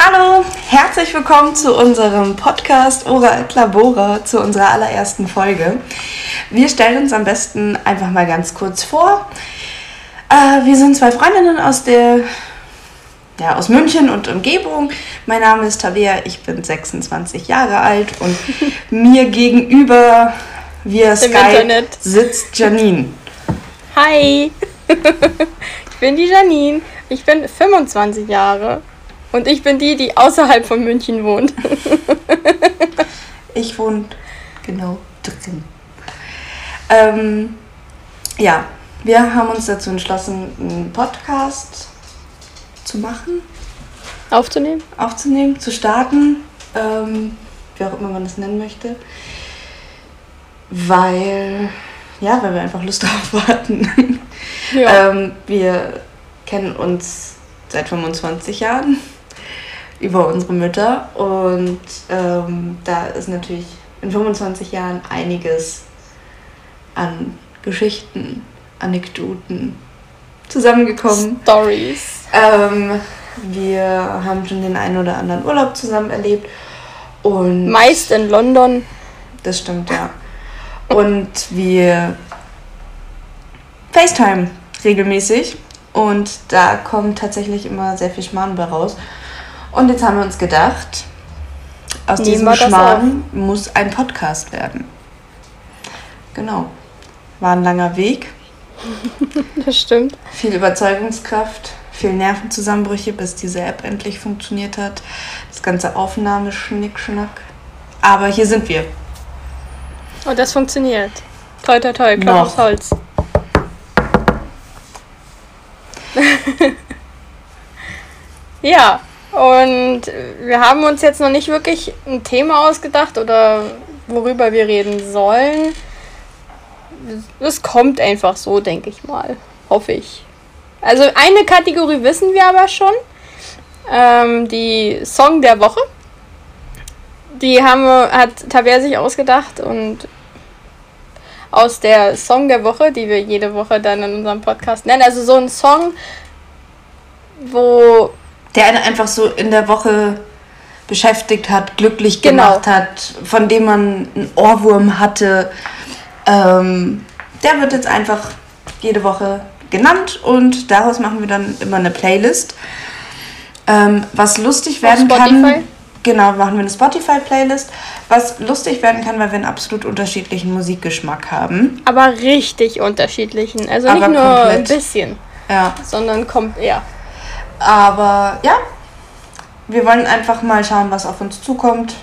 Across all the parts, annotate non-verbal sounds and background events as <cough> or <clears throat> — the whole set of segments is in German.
Hallo, herzlich willkommen zu unserem Podcast Ora et Labora, zu unserer allerersten Folge. Wir stellen uns am besten einfach mal ganz kurz vor. Äh, wir sind zwei Freundinnen aus der ja, aus München und Umgebung. Mein Name ist Tabea, ich bin 26 Jahre alt und <laughs> mir gegenüber via Skype sitzt Janine. Hi, <laughs> ich bin die Janine. Ich bin 25 Jahre und ich bin die, die außerhalb von München wohnt. ich wohne genau drin. Ähm, ja, wir haben uns dazu entschlossen, einen Podcast zu machen. Aufzunehmen? Aufzunehmen, zu starten. Ähm, wie auch immer man das nennen möchte. Weil, ja, weil wir einfach Lust <laughs> darauf hatten. Ja. ähm, wir kennen uns seit 25 Jahren über unsere Mütter. Und ähm, da ist natürlich in 25 Jahren einiges an Geschichten, Anekdoten zusammengekommen. Stories. Ähm, wir haben schon den einen oder anderen Urlaub zusammen erlebt. Und Meist in London. Das stimmt, ja. Und wir FaceTime regelmäßig. Und da kommt tatsächlich immer sehr viel Schmarrn bei raus. Und jetzt haben wir uns gedacht, aus Nehmen diesem Schmarrn muss ein Podcast werden. Genau. War ein langer Weg. <laughs> das stimmt. Viel Überzeugungskraft, viel Nervenzusammenbrüche, bis diese App endlich funktioniert hat. Das ganze Aufnahmeschnickschnack. Aber hier sind wir. Und oh, das funktioniert. Toi, toi, toi, Klopf aufs Holz. <laughs> ja, und wir haben uns jetzt noch nicht wirklich ein Thema ausgedacht oder worüber wir reden sollen. Es kommt einfach so, denke ich mal. Hoffe ich. Also eine Kategorie wissen wir aber schon. Ähm, die Song der Woche. Die haben, hat Taver sich ausgedacht und aus der Song der Woche, die wir jede Woche dann in unserem Podcast nennen. Also so ein Song, wo der einen einfach so in der Woche beschäftigt hat, glücklich genau. gemacht hat, von dem man einen Ohrwurm hatte. Ähm, der wird jetzt einfach jede Woche genannt und daraus machen wir dann immer eine Playlist. Ähm, was lustig werden kann. Genau, machen wir eine Spotify-Playlist. Was lustig werden kann, weil wir einen absolut unterschiedlichen Musikgeschmack haben. Aber richtig unterschiedlichen. Also Aber nicht nur komplett. ein bisschen. Ja. Sondern kommt, ja. Aber ja, wir wollen einfach mal schauen, was auf uns zukommt,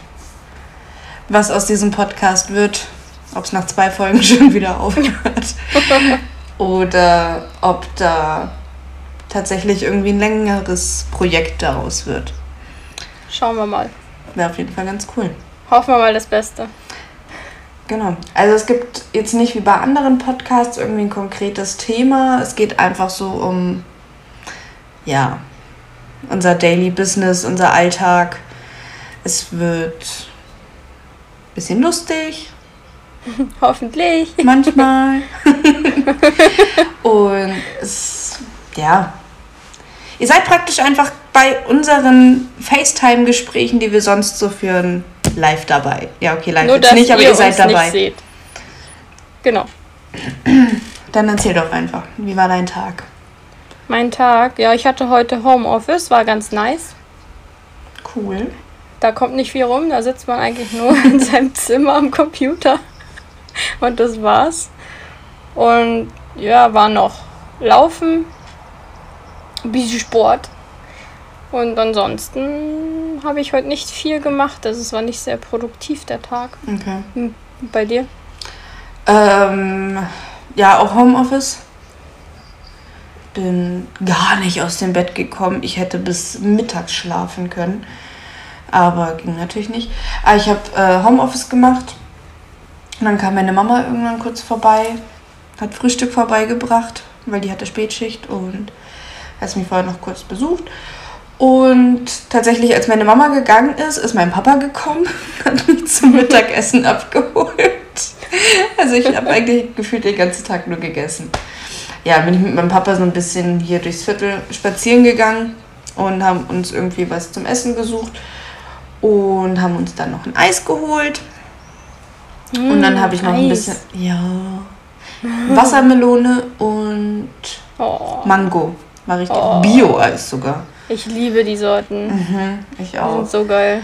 was aus diesem Podcast wird, ob es nach zwei Folgen <laughs> schon wieder aufhört oder ob da tatsächlich irgendwie ein längeres Projekt daraus wird. Schauen wir mal. Wäre auf jeden Fall ganz cool. Hoffen wir mal das Beste. Genau. Also es gibt jetzt nicht wie bei anderen Podcasts irgendwie ein konkretes Thema. Es geht einfach so um ja, unser Daily Business, unser Alltag. Es wird ein bisschen lustig. <laughs> Hoffentlich. Manchmal. <laughs> Und es, ja. Ihr seid praktisch einfach bei unseren FaceTime-Gesprächen, die wir sonst so führen, live dabei. Ja, okay, live Nur, jetzt nicht, aber ihr, ihr seid dabei. Genau. Dann erzähl doch einfach, wie war dein Tag? Mein Tag, ja, ich hatte heute Homeoffice, war ganz nice. Cool. Da kommt nicht viel rum, da sitzt man eigentlich nur <laughs> in seinem Zimmer am Computer. Und das war's. Und ja, war noch Laufen, ein bisschen Sport. Und ansonsten habe ich heute nicht viel gemacht. Also es war nicht sehr produktiv der Tag. Okay. Hm, bei dir? Ähm, ja, auch Homeoffice bin gar nicht aus dem Bett gekommen. Ich hätte bis mittags schlafen können. Aber ging natürlich nicht. Aber ah, ich habe äh, Homeoffice gemacht. Und dann kam meine Mama irgendwann kurz vorbei, hat Frühstück vorbeigebracht, weil die hatte Spätschicht und hat mich vorher noch kurz besucht. Und tatsächlich, als meine Mama gegangen ist, ist mein Papa gekommen, <laughs> hat mich zum Mittagessen <laughs> abgeholt. Also ich habe eigentlich gefühlt den ganzen Tag nur gegessen ja, bin ich mit meinem Papa so ein bisschen hier durchs Viertel spazieren gegangen. und haben uns irgendwie was zum Essen gesucht und haben uns dann noch ein Eis geholt. und dann habe ich noch ein Mm, Eis. bisschen, ja, Wassermelone und Oh, Mango. War richtig Oh. Bio-Eis sogar. ich liebe die Sorten. Mhm, ich Die auch. sind so geil.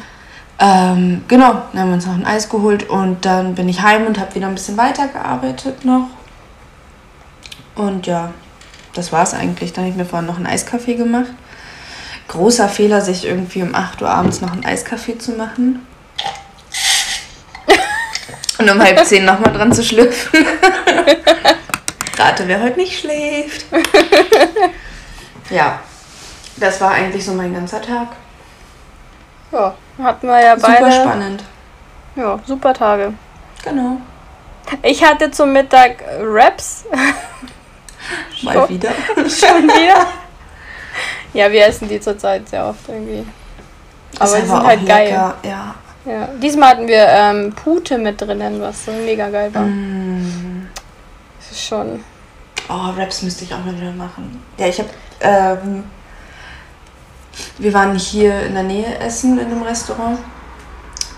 Ähm, genau, dann haben wir uns noch ein Eis geholt und dann bin ich heim und habe wieder ein bisschen weitergearbeitet noch. Und ja, das war's eigentlich. Dann habe ich mir vorhin noch einen Eiskaffee gemacht. Großer Fehler, sich irgendwie um 8 Uhr abends noch einen Eiskaffee zu machen. Und um halb zehn nochmal dran zu schlüpfen. <laughs> Rate, wer heute nicht schläft. Ja, das war eigentlich so mein ganzer Tag. Ja, hatten wir ja Super beide. spannend. Ja, super Tage. Genau. Ich hatte zum Mittag Wraps. <laughs> Mal wieder. Schon wieder. <laughs> <laughs> Ja, wir essen die zurzeit sehr oft irgendwie. Aber die sind halt geil. lecker, Ja. Ja. Diesmal hatten wir ähm, Pute mit drinnen, was so mega geil war. Mm. Das ist schon. Oh, Raps müsste ich auch mal wieder machen. Ja, ich habe. Ähm, wir waren hier in der Nähe essen in einem Restaurant.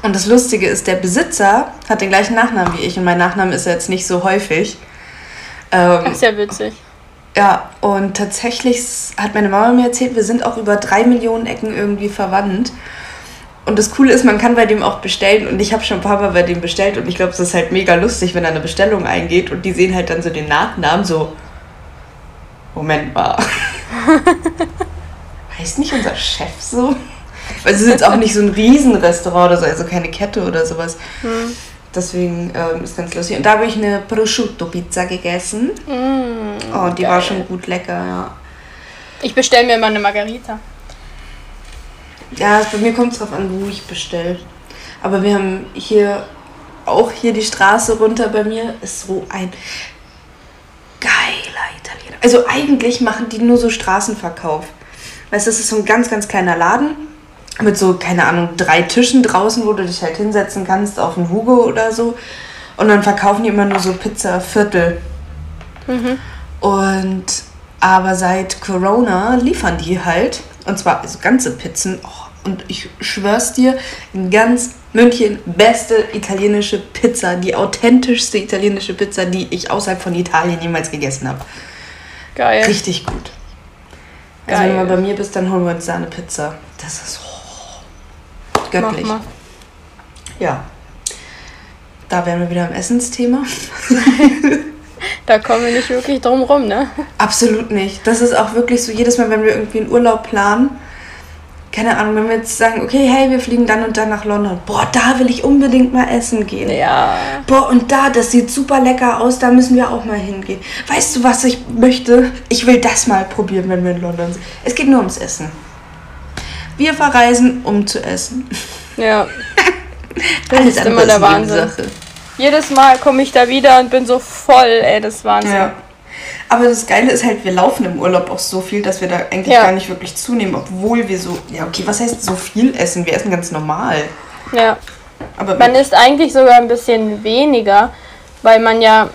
Und das Lustige ist, der Besitzer hat den gleichen Nachnamen wie ich. Und mein Nachname ist jetzt nicht so häufig. Ähm, Ist ja witzig. Ja, und tatsächlich hat meine Mama mir erzählt, wir sind auch über drei Millionen Ecken irgendwie verwandt. Und das Coole ist, man kann bei dem auch bestellen. Und ich habe schon ein paar Mal bei dem bestellt. Und ich glaube, es ist halt mega lustig, wenn er eine Bestellung eingeht und die sehen halt dann so den Nachnamen so. Moment mal. <laughs> heißt nicht unser Chef so? Weil es ist jetzt auch nicht so ein Riesenrestaurant oder so, also keine Kette oder sowas. Hm. Deswegen ähm, ist ganz lustig. Und da habe ich eine Prosciutto-Pizza gegessen. Mm, Oh, die geil. war schon gut lecker, ja. Ich bestelle mir mal eine Margarita. Ja, bei mir kommt es drauf an, wo ich bestelle. Aber wir haben hier, auch hier die Straße runter bei mir, ist so ein geiler Italiener. Also eigentlich machen die nur so Straßenverkauf. Weißt du, das ist so ein ganz, ganz kleiner Laden mit so, keine Ahnung, drei Tischen draußen, wo du dich halt hinsetzen kannst auf einen Hugo oder so. Und dann verkaufen die immer nur so Pizza-Viertel. Und aber seit Corona liefern die halt, und zwar also ganze Pizzen. Oh, und ich schwör's dir, in ganz München beste italienische Pizza, die authentischste italienische Pizza, die ich außerhalb von Italien jemals gegessen habe. Geil. Richtig gut. Also Geil. wenn du mal bei mir bist, dann holen wir uns da eine Pizza. Das ist göttlich. mal. Ja. Da wären wir wieder am Essensthema. <laughs> Da kommen wir nicht wirklich drum rum, ne? Absolut nicht. Das ist auch wirklich so, jedes Mal, wenn wir irgendwie einen Urlaub planen, keine Ahnung, wenn wir jetzt sagen, okay, hey, wir fliegen dann und dann nach London. Boah, da will ich unbedingt mal essen gehen. Ja. Boah, und da, das sieht super lecker aus, da müssen wir auch mal hingehen. Weißt du, was ich möchte? Ich will das mal probieren, wenn wir in London sind. Es geht nur ums Essen. Wir verreisen, um zu essen. Ja. <laughs> Das Alles ist immer der. Wahnsinn. Jedes Mal komme ich da wieder und bin so voll, ey, das ist Wahnsinn. Ja. Aber das Geile ist halt, wir laufen im Urlaub auch so viel, dass wir da eigentlich Ja. gar nicht wirklich zunehmen, obwohl wir so, ja okay, was heißt so viel essen? Wir essen ganz normal. ja. Aber Man isst eigentlich sogar ein bisschen weniger, weil man ja,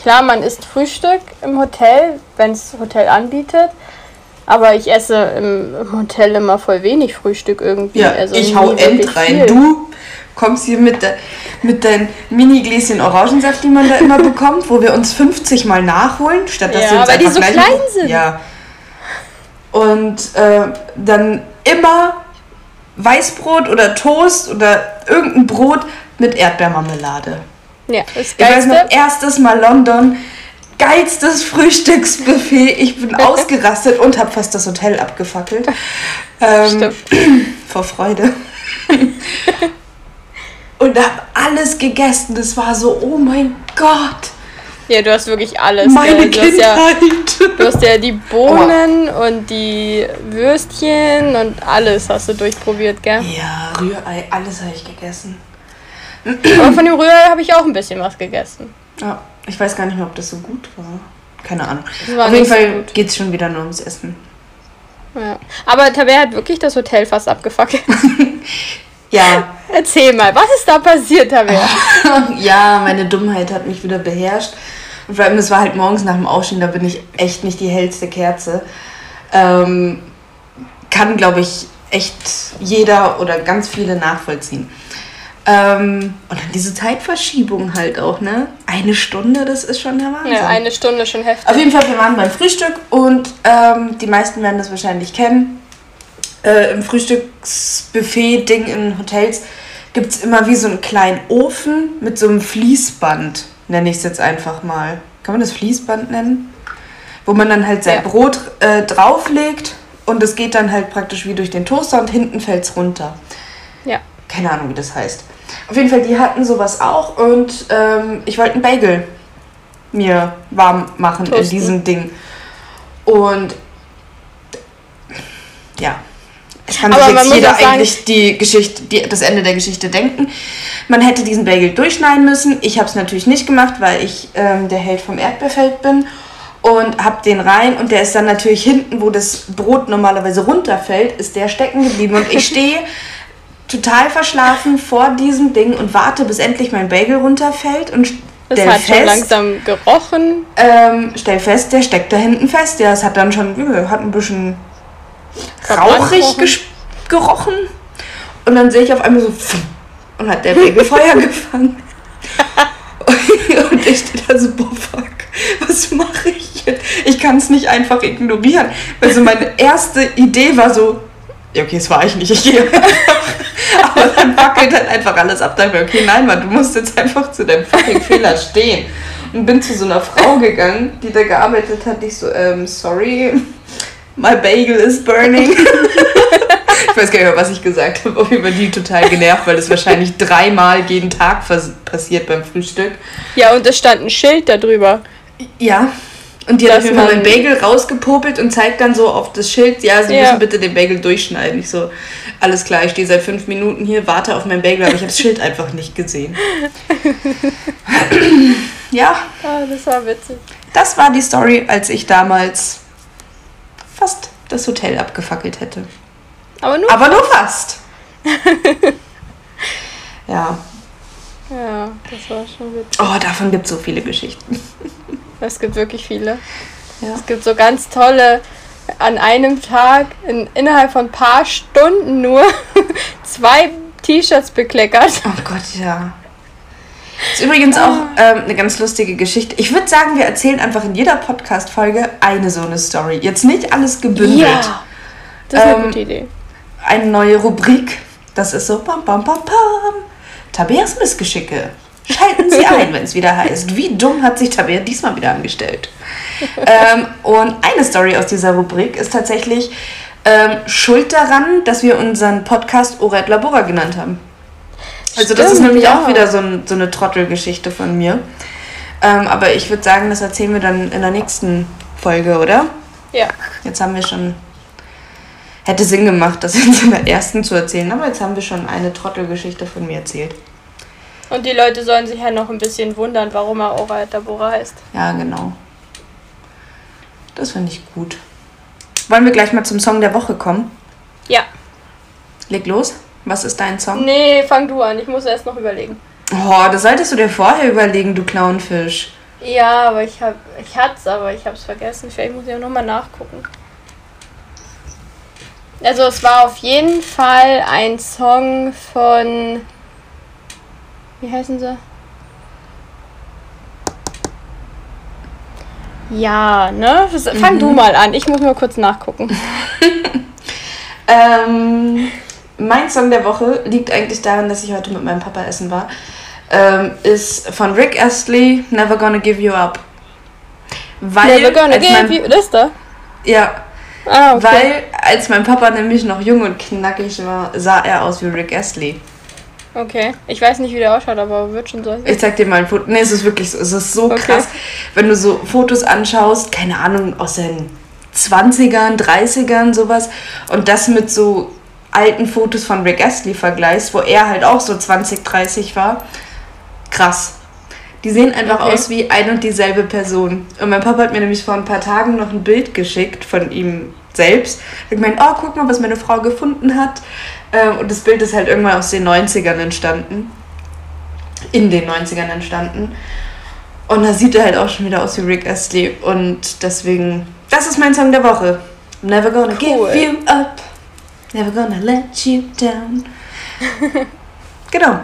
klar, man isst Frühstück im Hotel, wenn es Hotel anbietet. Aber ich esse im, Hotel immer voll wenig Frühstück irgendwie. ja, also ich hau End rein. viel. Du kommst hier mit, de, mit deinen Mini-Gläschen Orangensaft, die man da immer <laughs> bekommt, wo wir uns 50 Mal nachholen, statt dass Ja, wir uns weil die so klein sind. Ja. Und äh, dann immer Weißbrot oder Toast oder irgendein Brot mit Erdbeermarmelade. Ja, das Ich weiß noch, erstes Mal London, geilstes Frühstücksbuffet. Ich bin <laughs> ausgerastet und habe fast das Hotel abgefackelt. Ähm, Stimmt. <clears throat> vor Freude. <laughs> und habe alles gegessen. Das war so, oh mein Gott, Ja, du hast wirklich alles. meine du, hast ja, Kindheit. du hast ja die <laughs> Bohnen und die Würstchen und alles hast du durchprobiert, gell? Ja, Rührei, alles habe ich gegessen. Aber von dem Rührei habe ich auch ein bisschen was gegessen. Ja, ich weiß gar nicht mehr, ob das so gut war. Keine Ahnung. War Auf jeden so Fall gut. geht es schon wieder nur ums Essen. Ja. Aber Tabea hat wirklich das Hotel fast abgefackelt. <laughs> Ja, Erzähl mal, was ist da passiert, Tabea? <laughs> ja, meine Dummheit hat mich wieder beherrscht. Und vor allem, es war halt morgens nach dem Aufstehen, da bin ich echt nicht die hellste Kerze. Ähm, kann, glaube ich, echt jeder oder ganz viele nachvollziehen. Ähm, und dann diese Zeitverschiebung halt auch, ne? Eine Stunde, das ist schon der Wahnsinn. Ja, eine Stunde schon heftig. Auf jeden Fall, wir waren beim Frühstück und ähm, die meisten werden das wahrscheinlich kennen. Äh, Im Frühstücksbuffet-Ding in Hotels gibt es immer wie so einen kleinen Ofen mit so einem Fließband, nenne ich es jetzt einfach mal. Kann man das Fließband nennen? Wo man dann halt sein Ja. Brot äh, drauflegt und es geht dann halt praktisch wie durch den Toaster und hinten fällt es runter. Ja. Keine Ahnung, wie das heißt. Auf jeden Fall, die hatten sowas auch und ähm, ich wollte einen Bagel mir warm machen in Toasten. diesem Ding. Und ja, es kann sich man jetzt jeder sagen- eigentlich die Geschichte, die, das Ende der Geschichte denken. Man hätte diesen Bagel durchschneiden müssen. Ich habe es natürlich nicht gemacht, weil ich ähm, der Held vom Erdbeerfeld bin und habe den rein und der ist dann natürlich hinten, wo das Brot normalerweise runterfällt, ist der stecken geblieben und ich stehe <laughs> total verschlafen vor diesem Ding und warte, bis endlich mein Bagel runterfällt und stell hat schon fest, langsam gerochen. ähm, stell fest, der steckt da hinten fest. Ja, es hat dann schon, äh, hat ein bisschen rauchig gerochen. Und dann sehe ich auf einmal so, und hat der Bagel <laughs> Feuer gefangen. und ich stehe da so, boah, fuck, was mache ich jetzt? Ich kann es nicht einfach ignorieren. Also meine erste Idee war so, ja, okay, das war ich nicht, ich gehe. <laughs> Aber dann wackelt halt einfach alles ab. Da hab ich mir, okay, nein, Mann, du musst jetzt einfach zu deinem fucking Fehler stehen. Und bin zu so einer Frau gegangen, die da gearbeitet hat. Ich so, ähm, sorry, my bagel is burning. <laughs> ich weiß gar nicht mehr, was ich gesagt habe. Auf jeden Fall die total genervt, weil das wahrscheinlich dreimal jeden Tag passiert beim Frühstück. Ja, und es stand ein Schild darüber. Ja. Und die hat man- meinen Bagel rausgepopelt und zeigt dann so auf das Schild, ja, sie Ja. müssen bitte den Bagel durchschneiden. Ich so, alles klar, ich stehe seit fünf Minuten hier, warte auf meinen Bagel, aber ich habe das Schild einfach nicht gesehen. <laughs> ja, Ah, das war witzig. das war die Story, als ich damals fast das Hotel abgefackelt hätte. Aber nur. Aber nur fast. <laughs> ja. Ja, das war schon witzig. Oh, davon gibt es so viele Geschichten. Es gibt wirklich viele. Ja. Es gibt so ganz tolle, an einem Tag, in, innerhalb von ein paar Stunden nur, <laughs> zwei T-Shirts bekleckert. Oh Gott, ja. Ist übrigens auch ähm, eine ganz lustige Geschichte. Ich würde sagen, wir erzählen einfach in jeder Podcast-Folge eine so eine Story. Jetzt nicht alles gebündelt. Das ist eine Ähm, gute Idee. Eine neue Rubrik. Das ist so pam pam pam pam. Tabeas Missgeschicke. Schalten Sie ein, wenn es wieder heißt. Wie dumm hat sich Tabea diesmal wieder angestellt? ähm, und eine Story aus dieser Rubrik ist tatsächlich ähm, schuld daran, dass wir unseren Podcast Oret Labora genannt haben. Also das ist Stimmt, nämlich ja. auch wieder so, ein, so eine Trottelgeschichte von mir. Ähm, aber ich würde sagen, das erzählen wir dann in der nächsten Folge, oder? Ja. Jetzt haben wir schon. Hätte Sinn gemacht, das jetzt in der ersten zu erzählen, aber jetzt haben wir schon eine Trottelgeschichte von mir erzählt. Und die Leute sollen sich ja noch ein bisschen wundern, warum er Ora Tabora heißt. Ja, genau. Das finde ich gut. Wollen wir gleich mal zum Song der Woche kommen? Ja. Leg los. Was ist dein Song? Nee, fang du an. Ich muss erst noch überlegen. Oh, das solltest du dir vorher überlegen, du Clownfisch. Ja, aber ich hab, ich hat's, aber ich hab's vergessen. Vielleicht muss ich auch nochmal nachgucken. Also es war auf jeden Fall ein Song von wie heißen sie? Ja, ne? Fang du mal an. Ich muss mal kurz nachgucken. <laughs> Ähm, mein Song der Woche liegt eigentlich daran, dass ich heute mit meinem Papa essen war. Ähm, ist von Rick Astley, Never Gonna Give You Up. Weil, Never gonna give mein, you. Das da? Ja, Ah, okay. weil als mein Papa nämlich noch jung und knackig war, sah er aus wie Rick Astley. Okay. Ich weiß nicht, wie der ausschaut, aber wird schon so. Ich zeig dir mal ein Foto. Nee, es ist wirklich so. Es ist so Okay. krass. Wenn du so Fotos anschaust, keine Ahnung, aus den 20ern, 30ern, sowas. Und das mit so alten Fotos von Rick Astley vergleichst, wo er halt auch so 20, 30 war. Krass. Die sehen einfach Okay. aus wie ein und dieselbe Person. Und mein Papa hat mir nämlich vor ein paar Tagen noch ein Bild geschickt von ihm selbst. Ich gemeint, oh, guck mal, was meine Frau gefunden hat. Ähm, Und das Bild ist halt irgendwann aus den 90ern entstanden. In den 90ern entstanden. Und da sieht er halt auch schon wieder aus wie Rick Astley. Und deswegen, das ist mein Song der Woche. Never gonna Cool. give you up. Never gonna let you down. <laughs> genau.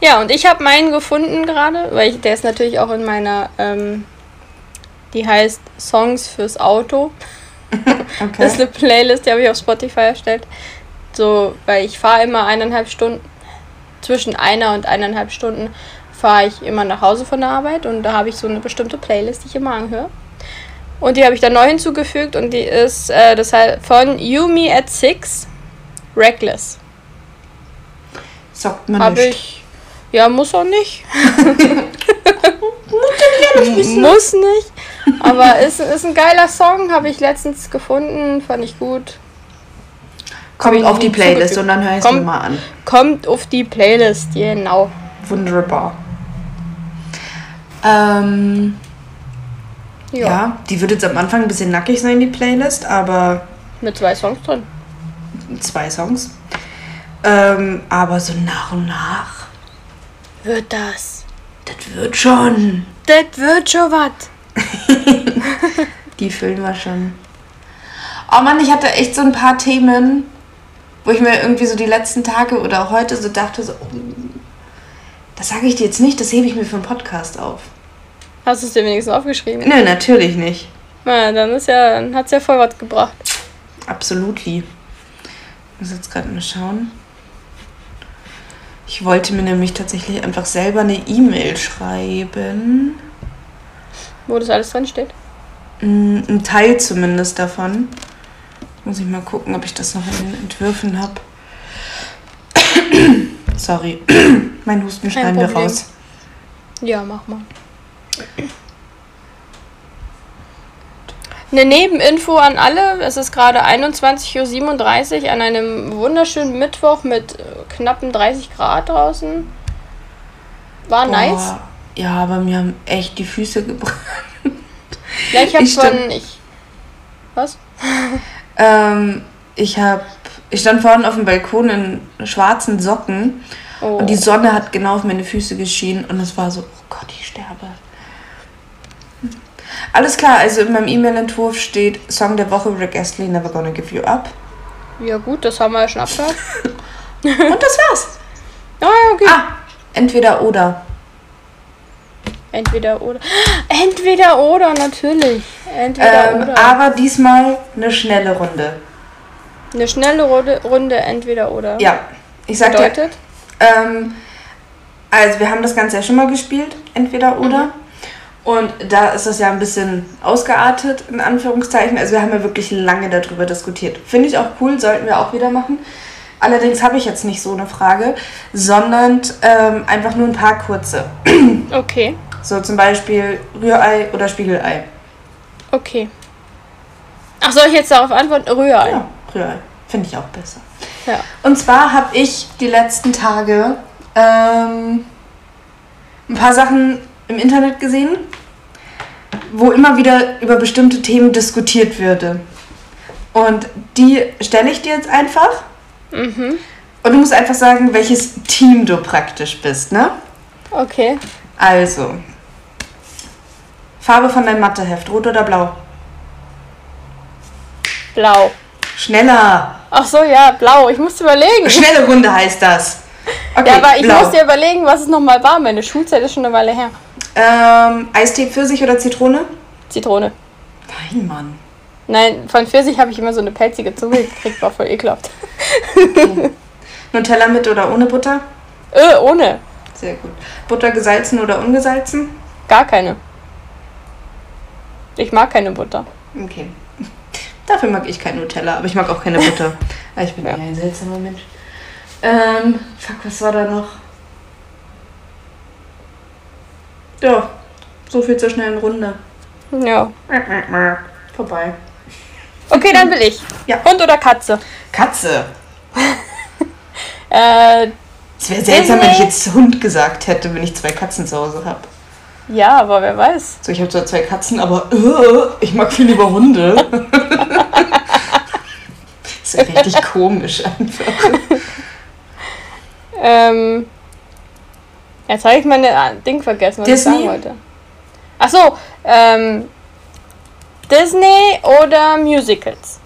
Ja, und ich habe meinen gefunden gerade, weil ich, der ist natürlich auch in meiner, ähm, die heißt Songs fürs Auto. <laughs> Okay. Das ist eine Playlist, die habe ich auf Spotify erstellt. So, weil ich fahre immer eineinhalb Stunden, zwischen einer und eineinhalb Stunden fahre ich immer nach Hause von der Arbeit und da habe ich so eine bestimmte Playlist, die ich immer anhöre. Und die habe ich dann neu hinzugefügt und die ist äh, das heißt von You Me at Six, Reckless. Sagt man Habe nicht. ich. Ja, muss auch nicht. <laughs> <laughs> nicht wissen. Muss nicht. Aber ist, ist ein geiler Song, habe ich letztens gefunden, fand ich gut. Kommt auf die Playlist und dann höre ich es mal an. Kommt auf die Playlist, genau. Wunderbar. Ähm, Ja. ja. die wird jetzt am Anfang ein bisschen nackig sein, die Playlist, aber Mit zwei Songs drin. zwei Songs. Ähm, aber so nach und nach, Wird das. das wird schon. Das wird schon was. <laughs> Die füllen wir schon. Oh Mann, ich hatte echt so ein paar Themen, wo ich mir irgendwie so die letzten Tage oder auch heute so dachte, so, oh, das sage ich dir jetzt nicht, das hebe ich mir für einen Podcast auf. Hast du es dir wenigstens aufgeschrieben? Nö, natürlich nicht. Na, dann ist ja, dann hat's ja voll was gebracht. Absolutely. Ich muss jetzt gerade mal schauen. Ich wollte mir nämlich tatsächlich einfach selber eine E-Mail schreiben. Wo das alles drin steht. Mm, Ein Teil zumindest davon. Muss ich mal gucken, ob ich das noch in den Entwürfen habe. <coughs> Sorry, <coughs> mein Husten schneiden wir raus. Ja, mach mal. Eine Nebeninfo an alle. Es ist gerade 21.37 Uhr an einem wunderschönen Mittwoch mit äh, knappen 30 Grad draußen. War nice. Ja, aber mir haben echt die Füße gebrannt. Ja, ich habe ich stand-. Ich, was? Ähm, ich habe, ich stand vorhin auf dem Balkon in schwarzen Socken Oh. und die Sonne hat genau auf meine Füße geschienen und es war so, oh Gott, ich sterbe. Alles klar, also in meinem E-Mail-Entwurf steht Song der Woche Rick Astley, Never Gonna Give You Up. Ja, gut, das haben wir ja schon abgehört. <laughs> Und das war's. Ja, okay. Ah, entweder oder. Entweder oder. <gasps> Entweder oder, natürlich. Entweder Ähm, oder. aber diesmal eine schnelle Runde. Eine schnelle Runde, Runde entweder oder. Ja, ich sag dir, Bedeutet? ähm, also wir haben das Ganze ja schon mal gespielt, entweder oder. Und da ist das ja ein bisschen ausgeartet, in Anführungszeichen. Also wir haben ja wirklich lange darüber diskutiert. Finde ich auch cool, sollten wir auch wieder machen. Allerdings habe ich jetzt nicht so eine Frage, sondern ähm, einfach nur ein paar kurze. Okay. So zum Beispiel Rührei oder Spiegelei. Okay. Ach, soll ich jetzt darauf antworten? Rührei. Ja, Rührei. Finde ich auch besser. Ja. Und zwar habe ich die letzten Tage ähm, ein paar Sachen im Internet gesehen, wo immer wieder über bestimmte Themen diskutiert würde. Und die stelle ich dir jetzt einfach. Mhm. Und du musst einfach sagen, welches Team du praktisch bist, ne? Okay. Also. Farbe von deinem Matheheft, rot oder blau? Blau. Schneller! Ach so, ja, blau. Ich musste überlegen. Schnelle Runde heißt das. <laughs> Okay, ja, aber ich blau. musste überlegen, was es nochmal war. Meine Schulzeit ist schon eine Weile her. Ähm, Eistee, Pfirsich oder Zitrone? Zitrone. Nein, Mann. Nein, von Pfirsich habe ich immer so eine pelzige Zunge gekriegt, war voll ekelhaft. <laughs> Nutella mit oder ohne Butter? Äh, ohne. Sehr gut. Butter gesalzen oder ungesalzen? Gar keine. Ich mag keine Butter. Okay. Dafür mag ich kein Nutella, aber ich mag auch keine Butter. Aber <laughs> ich bin Ja. ein seltsamer Mensch. Ähm, fuck, was war da noch? Ja, so viel zur schnellen Runde. Ja. Vorbei. Okay, dann will ich. Ja. Hund oder Katze? Katze. <laughs> Äh, Es wäre seltsam, wenn ich Disney. jetzt Hund gesagt hätte, wenn ich zwei Katzen zu Hause habe. Ja, aber wer weiß. So, ich habe zwar zwei Katzen, aber äh, ich mag viel lieber Hunde. <laughs> ist ja richtig komisch einfach. Ähm, jetzt habe ich meine äh, Ding vergessen, was Disney? ich sagen wollte. Ach so, ähm, Disney oder Musicals?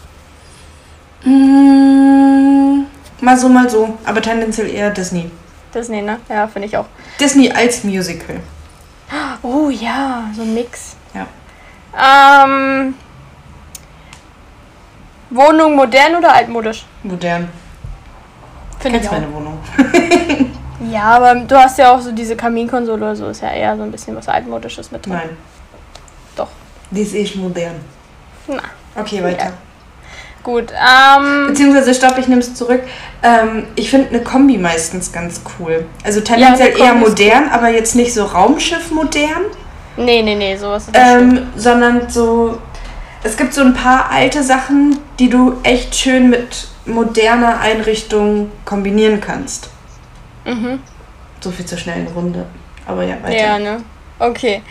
Mm, Mal so, mal so. Aber tendenziell eher Disney. Disney, ne? Ja, finde ich auch. Disney als Musical. Oh ja, so ein Mix. Ja. Ähm, Wohnung modern oder altmodisch? Modern. Finde ich Kennst auch. meine Wohnung. <laughs> Ja, aber du hast ja auch so diese Kaminkonsole oder so, ist ja eher so ein bisschen was altmodisches mit drin. Nein. Doch. Die ist eh modern. Na, Okay, weiter. Ja. Gut. Ähm, Beziehungsweise, stopp, ich nehme es zurück. Ähm, ich finde eine Kombi meistens ganz cool. Also tendenziell Kombi eher modern, aber jetzt nicht so Raumschiff modern, nee, nee, nee, sowas ist ähm, sondern so. Es gibt so ein paar alte Sachen, die du echt schön mit moderner Einrichtung kombinieren kannst. Mhm. So viel zur schnellen Runde. Aber ja, weiter. Ja, ne? Okay.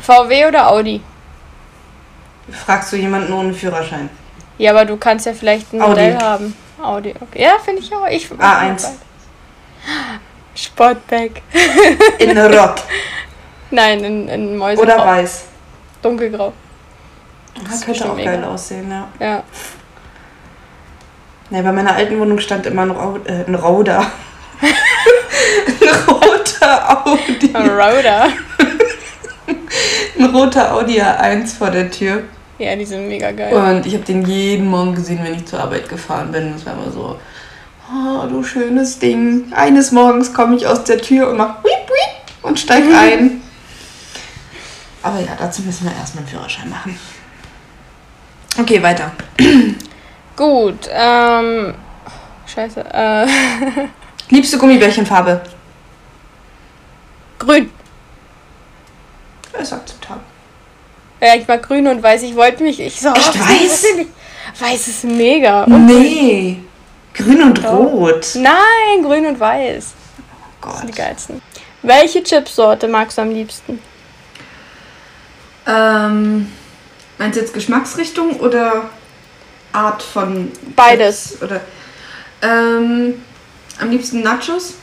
VW oder Audi? Fragst du jemanden ohne Führerschein? Ja, aber du kannst ja vielleicht ein Audi. Modell haben. Audi, okay. Ja, finde ich auch. Ich, A1. Sportback. In Rot <laughs> Nein, in, in Mäuse. oder weiß. Dunkelgrau. Das ist könnte auch bestimmt geil mega. aussehen, ja. Ja. Ne, bei meiner alten Wohnung stand immer ein, Rau äh, ein Rauder. <laughs> ein roter Audi. Ein Roder. <laughs> Ein roter Audi A1 vor der Tür. Ja, die sind mega geil. Und ich habe den jeden Morgen gesehen, wenn ich zur Arbeit gefahren bin. Das war immer so, oh, du schönes Ding. Eines Morgens komme ich aus der Tür und mach wiep, wiep und steig ein. Aber ja, dazu müssen wir erstmal einen Führerschein machen. Okay, weiter. <clears throat> Gut, ähm. Scheiße. Äh. <laughs> Liebste Gummibärchenfarbe? Grün. Ist akzeptabel. Ja, ich mag grün und weiß. Ich wollte mich. Ich so, Echt oh, weiß? Weiß ist mega. Und Nee. Grün und rot. Nein, grün und weiß. Das sind die geilsten. Welche Chipsorte magst du am liebsten? Ähm, meinst du jetzt Geschmacksrichtung oder Art von Beides. Chips? Oder ähm, am liebsten Nachos,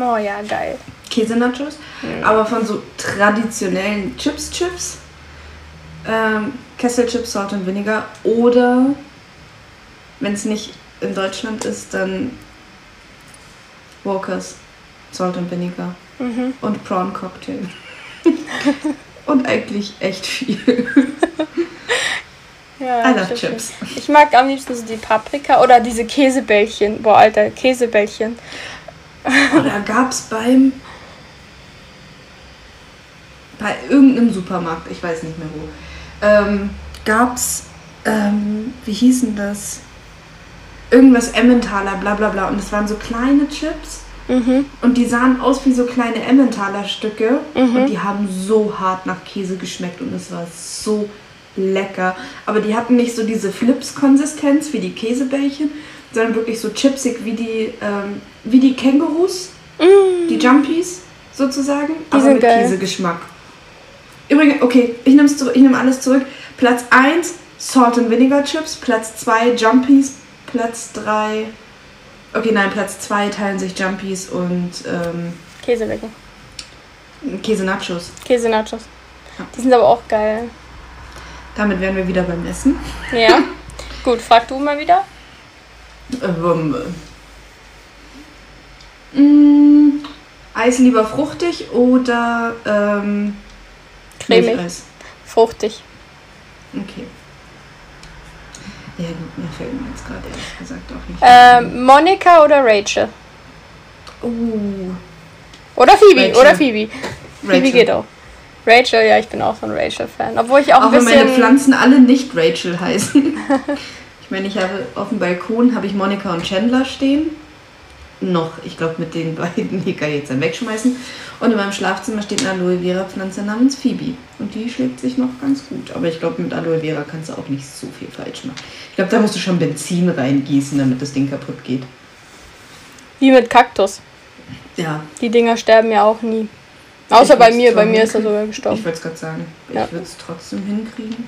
Oh ja, geil. Käse-Nachos, aber von so traditionellen Chips-Chips. Ähm, Kesselchips, Salt und Vinegar. Oder wenn es nicht in Deutschland ist, dann Walkers, Salt und Vinegar. Mhm. Und Prawn Cocktail. <laughs> und eigentlich echt viel. <laughs> Ja, I love. Chips. Ich mag am liebsten so die Paprika oder diese Käsebällchen. Boah, Alter, Käsebällchen. Oh, da gab es beim. Bei irgendeinem Supermarkt, ich weiß nicht mehr wo, ähm, gab es, ähm, wie hießen das? Irgendwas Emmentaler, bla bla bla. Und es waren so kleine Chips Mhm. und die sahen aus wie so kleine Emmentaler Stücke. Mhm. Und die haben so hart nach Käse geschmeckt und es war so lecker. Aber die hatten nicht so diese Flips-Konsistenz wie die Käsebällchen, sondern wirklich so chipsig wie die, ähm, wie die Kängurus, die Jumpies sozusagen, aber sind mit geil. Käsegeschmack. Übrigens, okay, ich nehme nehm alles zurück. Platz 1 Salt and Vinegar Chips, Platz 2 Jumpies, Platz 3 Okay, nein, Platz 2 teilen sich Jumpies und ähm, Käsebällchen. Käse-Nachos. Käse-Nachos. Ja. Die sind aber auch geil. Damit wären wir wieder beim Essen. Ja. <laughs> Gut, frag du mal wieder. Ähm, mm, Eis lieber fruchtig oder ähm, Cremig. Milcheis? Fruchtig. Okay. Ja gut, mir fällt mir jetzt gerade ehrlich gesagt auch nicht. Ähm, Monika oder Rachel? uh, Oder Phoebe, Rachel. oder Phoebe. Phoebe Rachel. geht auch. Rachel, ja, ich bin auch so ein Rachel-Fan. Obwohl ich auch, Auch ein wenn bisschen. meine Pflanzen alle nicht Rachel heißen. <laughs> ich meine, ich habe auf dem Balkon habe ich Monika und Chandler stehen. Noch, ich glaube mit den <laughs> beiden, die kann ich jetzt dann wegschmeißen. Und in meinem Schlafzimmer steht eine Aloe Vera Pflanze namens Phoebe. Und die schlägt sich noch ganz gut. Aber ich glaube, mit Aloe Vera kannst du auch nicht so viel falsch machen. Ich glaube, da musst du schon Benzin reingießen, damit das Ding kaputt geht. Wie mit Kaktus. Ja, Die Dinger sterben ja auch nie. Außer Ich bei mir, bei mir ist er sogar ich gestorben. würde es gerade sagen. Ich Ja. würde es trotzdem hinkriegen.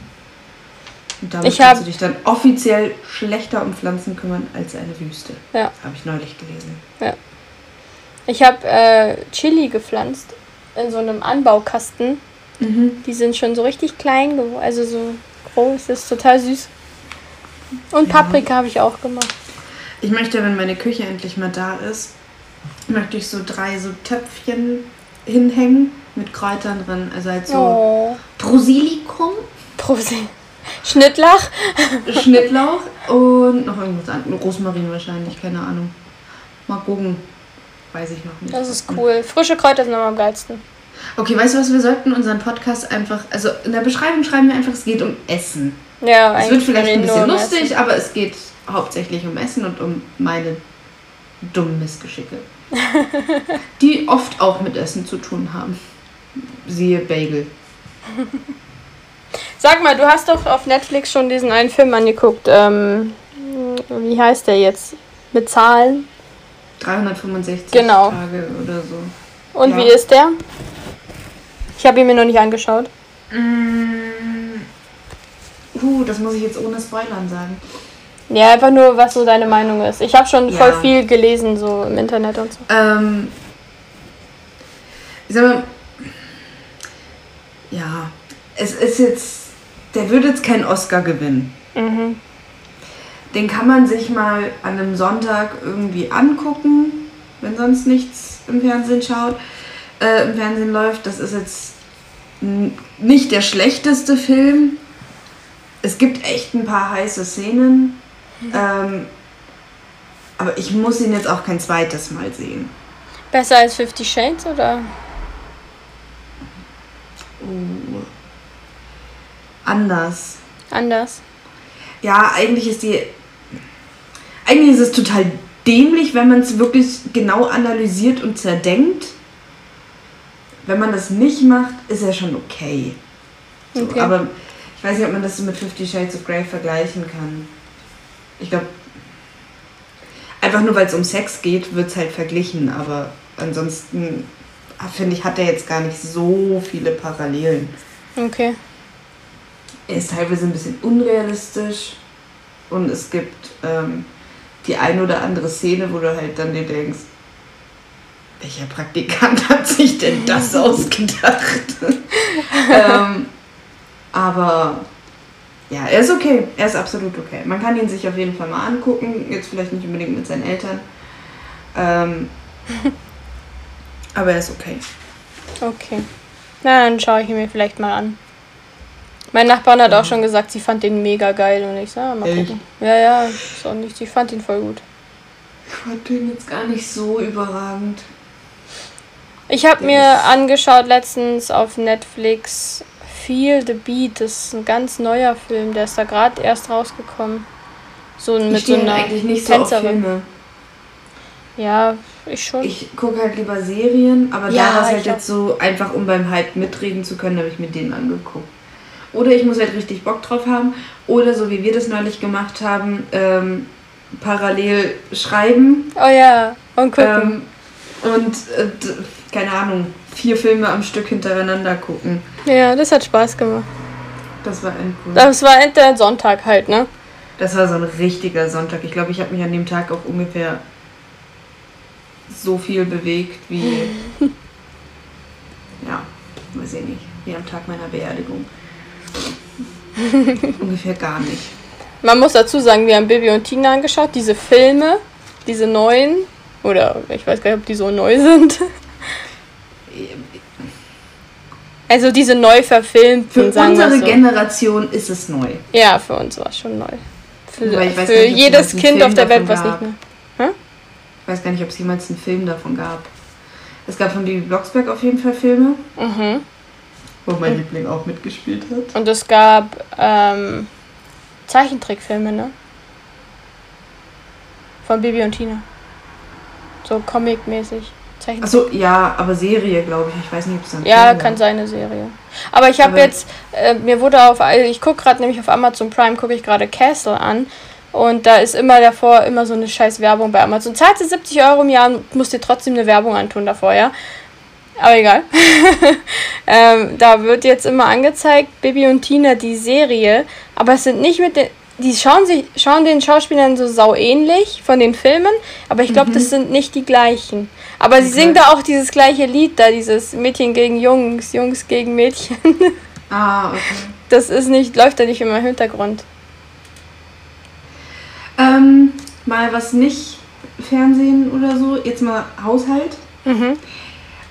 Und damit Ich kannst du dich dann offiziell schlechter um Pflanzen kümmern als eine Wüste. Ja. Habe ich neulich gelesen. Ich habe äh, Chili gepflanzt in so einem Anbaukasten. Mhm. Die sind schon so richtig klein geworden, also so groß, das ist total süß. Und Ja. Paprika habe ich auch gemacht. Ich möchte, wenn meine Küche endlich mal da ist, möchte ich so drei so Töpfchen hinhängen mit Kräutern drin. Also halt so Oh. Prosilikum, Prosi. Schnittlach. Schnittlauch und noch irgendwas anderes. Rosmarin wahrscheinlich, keine Ahnung. Mal gucken. Weiß ich noch nicht. Das ist cool. Frische Kräuter sind immer am geilsten. Okay, weißt du was? Wir sollten unseren Podcast einfach. Also in der Beschreibung schreiben wir einfach, es geht um Essen. Ja, Es wird vielleicht ein bisschen um lustig, Essen. aber es geht hauptsächlich um Essen und um meine dummen Missgeschicke. <laughs> die oft auch mit Essen zu tun haben. Siehe Bagel. <laughs> Sag mal, du hast doch auf Netflix schon diesen einen Film angeguckt. Ähm, wie heißt der jetzt? Mit Zahlen. 365 Genau. Tage oder so. Und Ja. wie ist der? Ich habe ihn mir noch nicht angeschaut. Mm. Uh, das muss ich jetzt ohne Spoilern sagen. Ja, einfach nur, was so deine Meinung ist. Ich habe schon voll Ja. viel gelesen, so im Internet und so. Ähm, ich sag mal, ja, es ist jetzt, der wird jetzt keinen Oscar gewinnen. Mhm. Den kann man sich mal an einem Sonntag irgendwie angucken, wenn sonst nichts im Fernsehen schaut, äh, im Fernsehen läuft. Das ist jetzt nicht der schlechteste Film. Es gibt echt ein paar heiße Szenen. Ähm, aber ich muss ihn jetzt auch kein zweites Mal sehen. Besser als Fifty Shades oder? Oh. Anders. Anders. Ja, eigentlich ist die. Eigentlich ist es total dämlich, wenn man es wirklich genau analysiert und zerdenkt. Wenn man das nicht macht, ist er schon okay. So, Okay. Aber ich weiß nicht, ob man das so mit Fifty Shades of Grey vergleichen kann. Ich glaube, einfach nur weil es um Sex geht, wird es halt verglichen. Aber ansonsten ah, finde ich, hat er jetzt gar nicht so viele Parallelen. Okay. Er ist teilweise ein bisschen unrealistisch und es gibt ähm, die ein oder andere Szene, wo du halt dann dir denkst, welcher Praktikant <laughs> hat sich denn das <laughs> ausgedacht? <laughs> ähm, aber ja, er ist okay. Er ist absolut okay. Man kann ihn sich auf jeden Fall mal angucken. Jetzt vielleicht nicht unbedingt mit seinen Eltern. Ähm, aber er ist okay. Okay. Na, dann schaue ich ihn mir vielleicht mal an. Mein Nachbarn hat auch schon gesagt, sie fand den mega geil und ich sag, mal Echt? gucken. Ja, ja, ist auch nicht, sie fand ihn voll gut. Ich fand den jetzt gar nicht so überragend. Ich habe mir angeschaut letztens auf Netflix Feel the Beat. Das ist ein ganz neuer Film, der ist da gerade erst rausgekommen. So ein- Ich mit so stehe einer eigentlich nicht so auf Tänzerin. Filme. Ja, ich schon. Ich gucke halt lieber Serien, aber Ja, da war es halt jetzt so, einfach um beim Hype mitreden zu können, habe ich mir den angeguckt. Oder ich muss halt richtig Bock drauf haben. Oder so wie wir das neulich gemacht haben, ähm, parallel schreiben. oh ja, und gucken. Ähm, und äh, keine Ahnung, vier Filme am Stück hintereinander gucken. ja, das hat Spaß gemacht. Das war ein cool. Das war der Sonntag halt, ne? Das war so ein richtiger Sonntag. Ich glaube, ich habe mich an dem Tag auch ungefähr so viel bewegt wie. <laughs> ja, weiß ich nicht. Wie am Tag meiner Beerdigung. <laughs> ungefähr gar nicht. Man muss dazu sagen, wir haben Bibi und Tina angeschaut, diese Filme, diese neuen, oder ich weiß gar nicht, ob die so neu sind. <laughs> Also diese neu verfilmten, Für unsere so. Generation ist es neu. Ja, für uns war es schon neu. Für, für nicht, es jedes Kind auf der Welt was gab. nicht mehr. Ich weiß gar nicht, ob es jemals einen Film davon gab. Es gab von Bibi Blocksberg auf jeden Fall Filme, Mhm. Wo mein Liebling auch mitgespielt hat. Und es gab ähm, Zeichentrickfilme, ne? Von Bibi und Tina. So Comic-mäßig. Zeichentrick. Achso, ja, aber Serie, glaube ich. Ich weiß nicht, ob es dann Ja, Film kann war. sein, eine Serie. Aber ich habe jetzt, äh, mir wurde auf, also ich gucke gerade nämlich auf Amazon Prime, gucke ich gerade Castle an. Und da ist immer davor immer so eine scheiß Werbung bei Amazon. Zahlst du 70 Euro im Jahr und musst dir trotzdem eine Werbung antun davor, ja? Aber egal. <laughs> ähm, da wird jetzt immer angezeigt, Bibi und Tina, die Serie. Aber es sind nicht mit den. Die schauen, sich, schauen den Schauspielern so sau ähnlich von den Filmen, aber ich glaube, das sind nicht die gleichen. Aber sie Mhm. Okay. singt da auch dieses gleiche Lied da, dieses Mädchen gegen Jungs, Jungs gegen Mädchen. Ah, okay. <laughs> Das ist nicht, läuft da nicht immer im Hintergrund. Ähm, mal was nicht Fernsehen oder so, jetzt mal Haushalt. Mhm.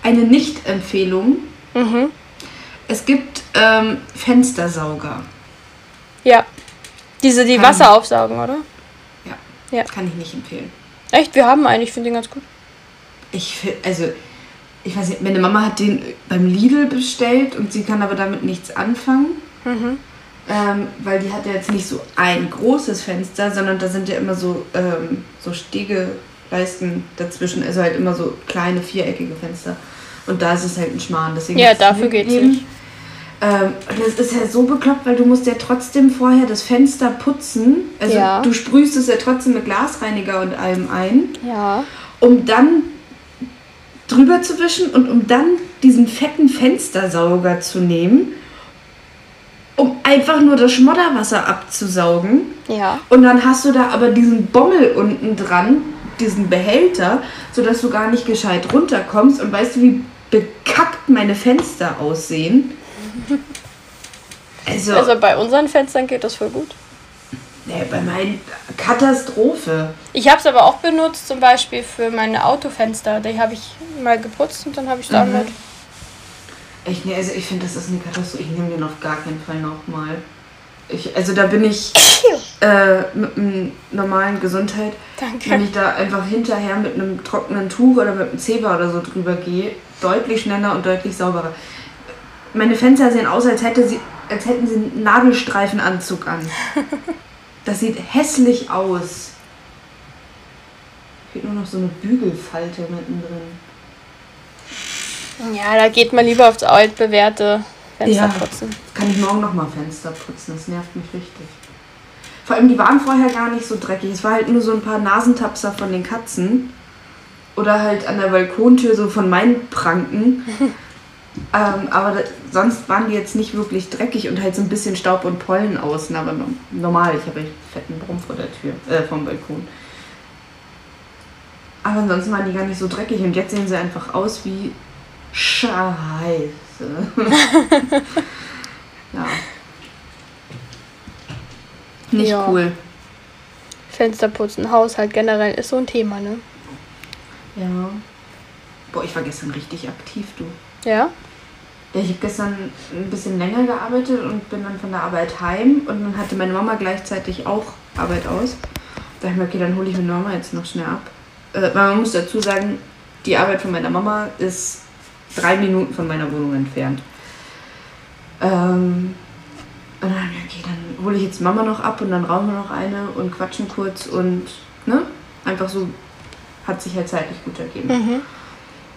Eine Nicht-Empfehlung. Mhm. Es gibt ähm, Fenstersauger. Ja. Diese, die Kann- Wasser aufsaugen, oder? Ja. Ja. Kann ich nicht empfehlen. Echt? Wir haben einen, ich finde den ganz gut. Ich finde, also, ich weiß nicht, meine Mama hat den beim Lidl bestellt und sie kann aber damit nichts anfangen. Mhm. Ähm, weil die hat ja jetzt nicht so ein großes Fenster, sondern da sind ja immer so, ähm, so Stegeleisten dazwischen, also halt immer so kleine viereckige Fenster. Und da ist es halt ein Schmarrn. Deswegen Ja, dafür es geht's mitgegeben. nicht. Ähm, das ist ja so bekloppt, weil du musst ja trotzdem vorher das Fenster putzen. Also Ja. du sprühst es ja trotzdem mit Glasreiniger und allem ein, Ja. um dann drüber zu wischen und um dann diesen fetten Fenstersauger zu nehmen, um einfach nur das Schmodderwasser abzusaugen. Ja. Und dann hast du da aber diesen Bommel unten dran, diesen Behälter, sodass du gar nicht gescheit runterkommst. Und weißt du, wie bekackt meine Fenster aussehen? <laughs> Also, Also bei unseren Fenstern geht das voll gut. nee, bei meinen Katastrophe. Ich habe es aber auch benutzt, zum Beispiel für meine Autofenster. Die habe ich mal geputzt und dann habe ich Mhm. damit. Ich, nee, also ich finde, das ist eine Katastrophe. Ich nehme den auf gar keinen Fall nochmal. Ich, also da bin ich <coughs> äh, mit einem normalen Gesundheit, wenn Danke. ich da einfach hinterher mit einem trockenen Tuch oder mit einem Zebra oder so drüber gehe, deutlich schneller und deutlich sauberer. Meine Fenster sehen aus, als, hätte sie, als hätten sie einen Nadelstreifenanzug an. <laughs> Das sieht hässlich aus. Fehlt nur noch so eine Bügelfalte mittendrin. Ja, da geht man lieber aufs altbewährte Fenster Ja. putzen. Kann ich morgen nochmal Fenster putzen, das nervt mich richtig. Vor allem, die waren vorher gar nicht so dreckig. Es war halt nur so ein paar Nasentapser von den Katzen. Oder halt an der Balkontür so von meinen Pranken. <laughs> ähm, aber da, sonst waren die jetzt nicht wirklich dreckig und halt so ein bisschen Staub und Pollen außen. Aber no, normal, ich habe echt fetten Brumm vor der Tür, äh, vom Balkon. Aber ansonsten waren die gar nicht so dreckig und jetzt sehen sie einfach aus wie Scheiße. <laughs> ja. Nicht Ja. cool. Fensterputzen, Haushalt generell ist so ein Thema, ne? Ja. Boah, ich war gestern richtig aktiv, du. Ja? Ja, ich habe gestern ein bisschen länger gearbeitet und bin dann von der Arbeit heim und dann hatte meine Mama gleichzeitig auch Arbeit aus. Da dachte ich mir, okay, dann hole ich meine Mama jetzt noch schnell ab. Äh, weil man muss dazu sagen, die Arbeit von meiner Mama ist drei Minuten von meiner Wohnung entfernt. Ähm, und dann, ich mir, okay, dann hole ich jetzt Mama noch ab und dann rauchen wir noch eine und quatschen kurz und ne? Einfach so hat sich halt zeitlich gut ergeben.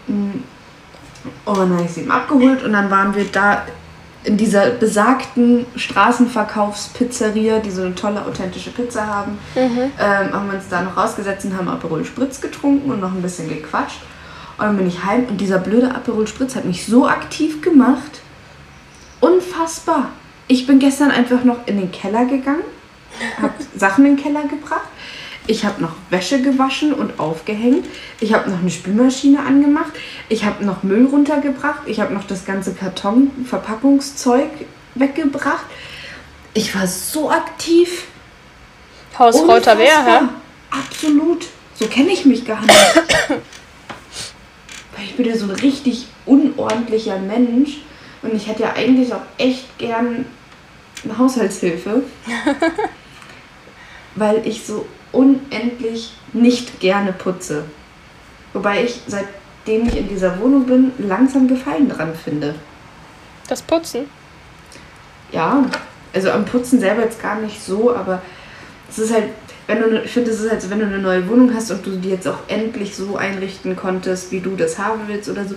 Mhm. Mm. Und dann habe ich sie eben abgeholt und dann waren wir da in dieser besagten Straßenverkaufspizzeria, die so eine tolle authentische Pizza haben, Mhm. ähm, haben wir uns da noch rausgesetzt und haben Aperol Spritz getrunken und noch ein bisschen gequatscht. Und dann bin ich heim und dieser blöde Aperol Spritz hat mich so aktiv gemacht. Unfassbar. Ich bin gestern einfach noch in den Keller gegangen, habe <laughs> Sachen in den Keller gebracht. Ich habe noch Wäsche gewaschen und aufgehängt. Ich habe noch eine Spülmaschine angemacht. Ich habe noch Müll runtergebracht. Ich habe noch das ganze Karton-Verpackungszeug weggebracht. Ich war so aktiv. Hausfrau Tabea, hä? Absolut. So kenne ich mich gar nicht. <coughs> Weil ich bin ja so ein richtig unordentlicher Mensch. Und ich hätte ja eigentlich auch echt gern eine Haushaltshilfe. <laughs> weil ich so unendlich nicht gerne putze. Wobei ich, seitdem ich in dieser Wohnung bin, langsam Gefallen dran finde. Das Putzen. Ja, also am Putzen selber jetzt gar nicht so, aber es ist halt, wenn du, ne- ich finde, es ist halt so, wenn du eine neue Wohnung hast und du die jetzt auch endlich so einrichten konntest, wie du das haben willst oder so,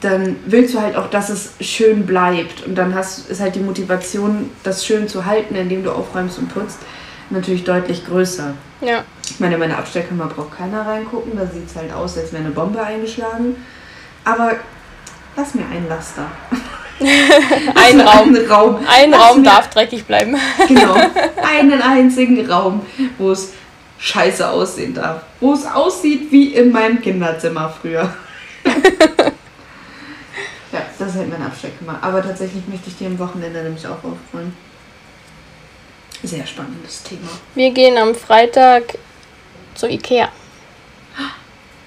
dann willst du halt auch, dass es schön bleibt. Und dann hast, ist halt die Motivation, das schön zu halten, indem du aufräumst und putzt, natürlich deutlich größer. Ja. Ich meine, in meine Abstellkammer braucht keiner reingucken, da sieht es halt aus, als wäre eine Bombe eingeschlagen. Aber lass mir ein Laster. <laughs> <laughs> Ein Raum. Einen Raum. Ein Raum darf dreckig bleiben. <laughs> Genau. <laughs> Einen einzigen Raum, wo es scheiße aussehen darf. Wo es aussieht wie in meinem Kinderzimmer früher. ja, das ist halt meine Abstellkammer. Aber tatsächlich möchte ich die am Wochenende nämlich auch aufräumen. Sehr spannendes Thema. Wir gehen am Freitag zu Ikea.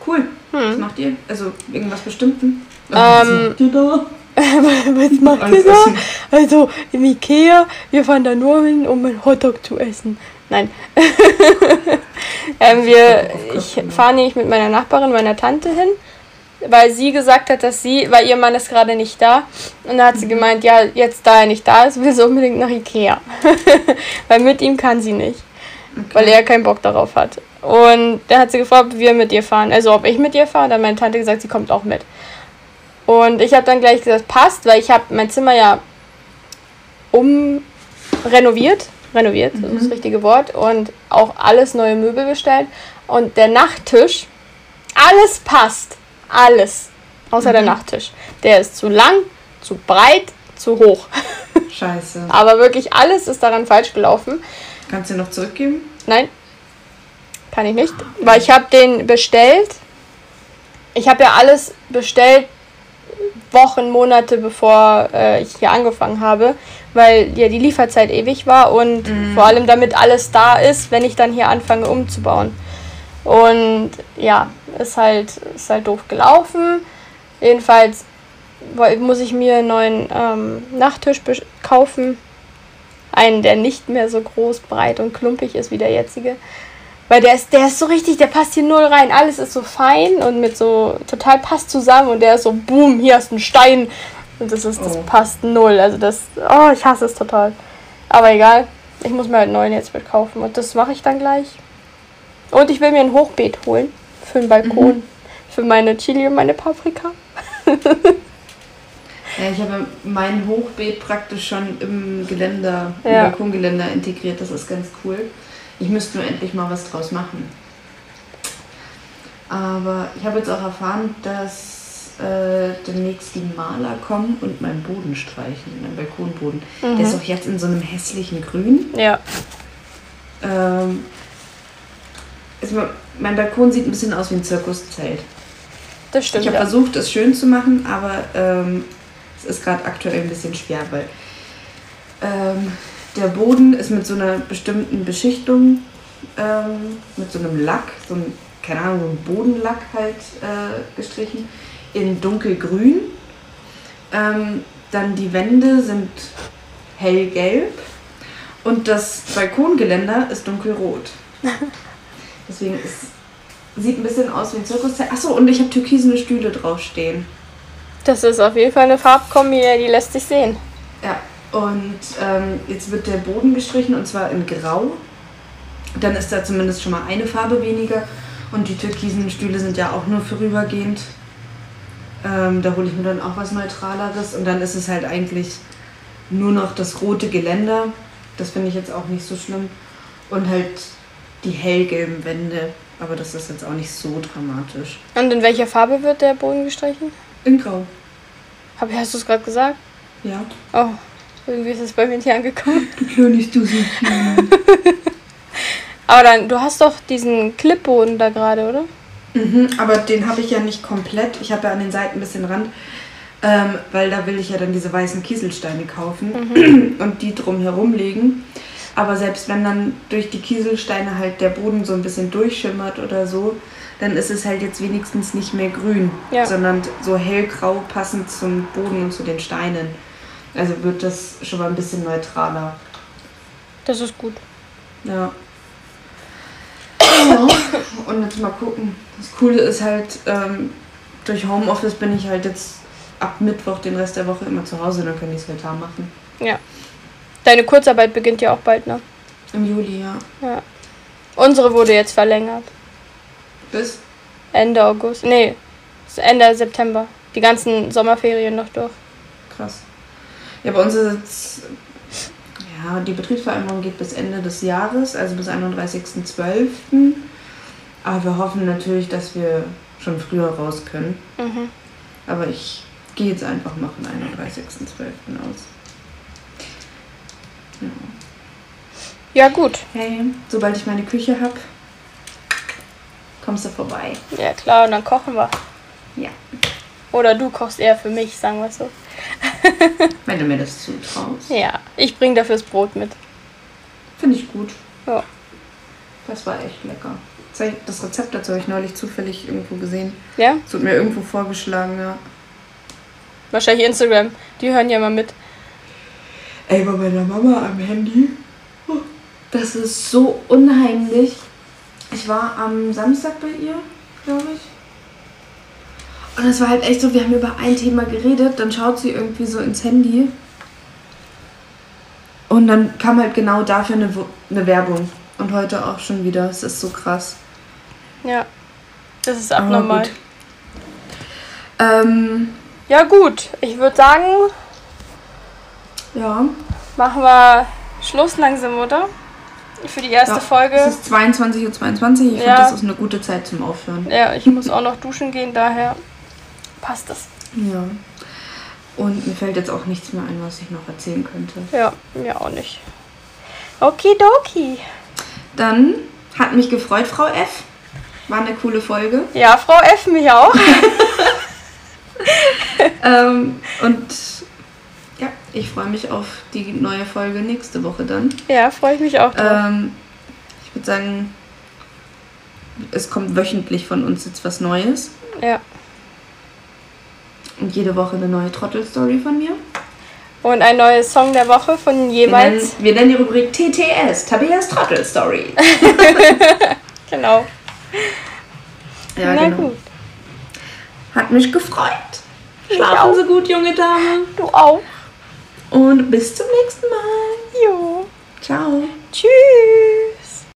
Cool. Hm. Was macht ihr? Also irgendwas Bestimmten? Ähm, was macht ihr da? <laughs> Was macht ihr da? Also im Ikea, wir fahren da nur hin, um einen Hotdog zu essen. Nein. <laughs> ähm, wir, ich fahre nämlich mit meiner Nachbarin, meiner Tante hin, weil sie gesagt hat, dass sie, weil ihr Mann ist gerade nicht da. Und da hat sie gemeint, ja, jetzt da er nicht da ist, will sie unbedingt nach Ikea. <laughs> weil mit ihm kann sie nicht, weil er keinen Bock darauf hat. Und da hat sie gefragt, ob wir mit ihr fahren. Also ob ich mit ihr fahre. Dann hat meine Tante gesagt, sie kommt auch mit. Und ich habe dann gleich gesagt, passt, weil ich habe mein Zimmer ja um renoviert. Renoviert, das ist das richtige Wort. Und auch alles neue Möbel bestellt. Und der Nachttisch, alles passt. Alles. Außer der Nachttisch. Der ist zu lang, zu breit, zu hoch. Scheiße. <laughs> Aber wirklich alles ist daran falsch gelaufen. Kannst du noch zurückgeben? Nein, kann ich nicht, weil ich habe den bestellt. Ich habe ja alles bestellt Wochen, Monate bevor äh, ich hier angefangen habe, weil ja die Lieferzeit ewig war und vor allem damit alles da ist, wenn ich dann hier anfange umzubauen. Und ja, ist halt, ist halt doof gelaufen. Jedenfalls muss ich mir einen neuen ähm, Nachttisch kaufen. Einen, der nicht mehr so groß, breit und klumpig ist wie der jetzige. Weil der ist, der ist so richtig, der passt hier null rein. Alles ist so fein und mit so total passt zusammen und der ist so, boom, hier ist ein Stein. Und das ist, das Oh. passt null. Also das, oh, ich hasse es total. Aber egal, ich muss mir halt einen neuen jetzt mit kaufen und das mache ich dann gleich. Und ich will mir ein Hochbeet holen für den Balkon. Für meine Chili und meine Paprika. <laughs> Ja, ich habe mein Hochbeet praktisch schon im Geländer, im Ja. Balkongeländer integriert. Das ist ganz cool. Ich müsste nur endlich mal was draus machen. Aber ich habe jetzt auch erfahren, dass äh, demnächst die Maler kommen und meinen Boden streichen, meinen Balkonboden. Der ist auch jetzt in so einem hässlichen Grün. Ja. Ähm, also mein Balkon sieht ein bisschen aus wie ein Zirkuszelt. Das stimmt. Ich habe Ja. versucht, es schön zu machen, aber ähm, es ist gerade aktuell ein bisschen schwer, weil ähm, der Boden ist mit so einer bestimmten Beschichtung, ähm, mit so einem Lack, so ein, keine Ahnung, so ein Bodenlack halt äh, gestrichen, in dunkelgrün. Ähm, dann die Wände sind hellgelb und das Balkongeländer ist dunkelrot. <laughs> Deswegen ist, sieht ein bisschen aus wie ein Zirkuszelt. Achso, und ich habe türkisene Stühle draufstehen. Das ist auf jeden Fall eine Farbkombi, die lässt sich sehen. Ja, und ähm, jetzt wird der Boden gestrichen und zwar in Grau. Dann ist da zumindest schon mal eine Farbe weniger. Und die türkisen Stühle sind ja auch nur vorübergehend. Ähm, da hole ich mir dann auch was Neutraleres. Und dann ist es halt eigentlich nur noch das rote Geländer. Das finde ich jetzt auch nicht so schlimm. Und halt die hellgelben Wände. Aber das ist jetzt auch nicht so dramatisch. Und in welcher Farbe wird der Boden gestrichen? In Grau. Hab, hast du es gerade gesagt? Ja. Oh, irgendwie ist es bei mir nicht angekommen. <laughs> Du kleines <laughs> Dussi. Aber dann, du hast doch diesen Clipboden da gerade, oder? Mhm, aber den habe ich ja nicht komplett. Ich habe ja an den Seiten ein bisschen Rand, ähm, weil da will ich ja dann diese weißen Kieselsteine kaufen <clears throat> und die drum herum legen. Aber selbst wenn dann durch die Kieselsteine halt der Boden so ein bisschen durchschimmert oder so, dann ist es halt jetzt wenigstens nicht mehr grün, Ja. sondern so hellgrau passend zum Boden und zu den Steinen. Also wird das schon mal ein bisschen neutraler. Das ist gut. Ja. Und jetzt mal gucken. Das Coole ist halt, ähm, durch Homeoffice bin ich halt jetzt ab Mittwoch den Rest der Woche immer zu Hause, dann kann ich es halt da machen. Ja. Deine Kurzarbeit beginnt ja auch bald, ne? Im Juli, ja. Ja. Unsere wurde jetzt verlängert. Bis? Ende August. Nee, Ende September. Die ganzen Sommerferien noch durch. Krass. Ja, bei uns ist jetzt, ja, die Betriebsvereinbarung geht bis Ende des Jahres, also bis 31.12. Aber wir hoffen natürlich, dass wir schon früher raus können. Mhm. Aber ich gehe jetzt einfach mal von 31.12. aus. Ja. Ja, gut. Hey, sobald ich meine Küche habe, kommst du vorbei. Ja, klar, und dann kochen wir. Ja. Oder du kochst eher für mich, sagen wir so. <laughs> Wenn du mir das zutraust. Ja, ich bring dafür das Brot mit. Finde ich gut. Ja. Das war echt lecker. Das Rezept dazu habe ich neulich zufällig irgendwo gesehen. Ja? Es wurde mir irgendwo vorgeschlagen, ja. Wahrscheinlich Instagram. Die hören ja mal mit. Ey, bei meiner Mama am Handy. Oh, Das ist so unheimlich. Ich war am Samstag bei ihr, glaube ich. Und es war halt echt so, wir haben über ein Thema geredet, dann schaut sie irgendwie so ins Handy. Und dann kam halt genau dafür eine, eine Werbung. Und heute auch schon wieder. Es ist so krass. Ja. Das ist abnormal. gut. Ähm, Ja, gut. Ich würde sagen, ja. machen wir Schluss langsam, oder? Für die erste ja. Folge. Es ist 22.22 Uhr. 22. Ich Ja. finde, das ist eine gute Zeit zum Aufhören. Ja, ich muss auch noch duschen gehen, daher passt das. Ja. Und mir fällt jetzt auch nichts mehr ein, was ich noch erzählen könnte. Ja, mir auch nicht. Okidoki. Dann hat mich gefreut, Frau F. War eine coole Folge. <laughs> Ja, Frau F. mich auch. <laughs> ähm, und ja, ich freue mich auf die neue Folge nächste Woche dann. Ja, freue ich mich auch drauf. Ähm, ich würde sagen, es kommt wöchentlich von uns jetzt was Neues. Ja. Und jede Woche eine neue Trottel-Story von mir. Und ein neues Song der Woche von Wir nennen, jeweils. wir nennen die Rubrik TTS, Tabeas Trottel-Story. <laughs> Genau. Ja, Na genau. gut. Hat mich gefreut. Schlafen auch. Sie gut, junge Dame. Du auch. Und bis zum nächsten Mal. Jo. Ciao. Tschüss.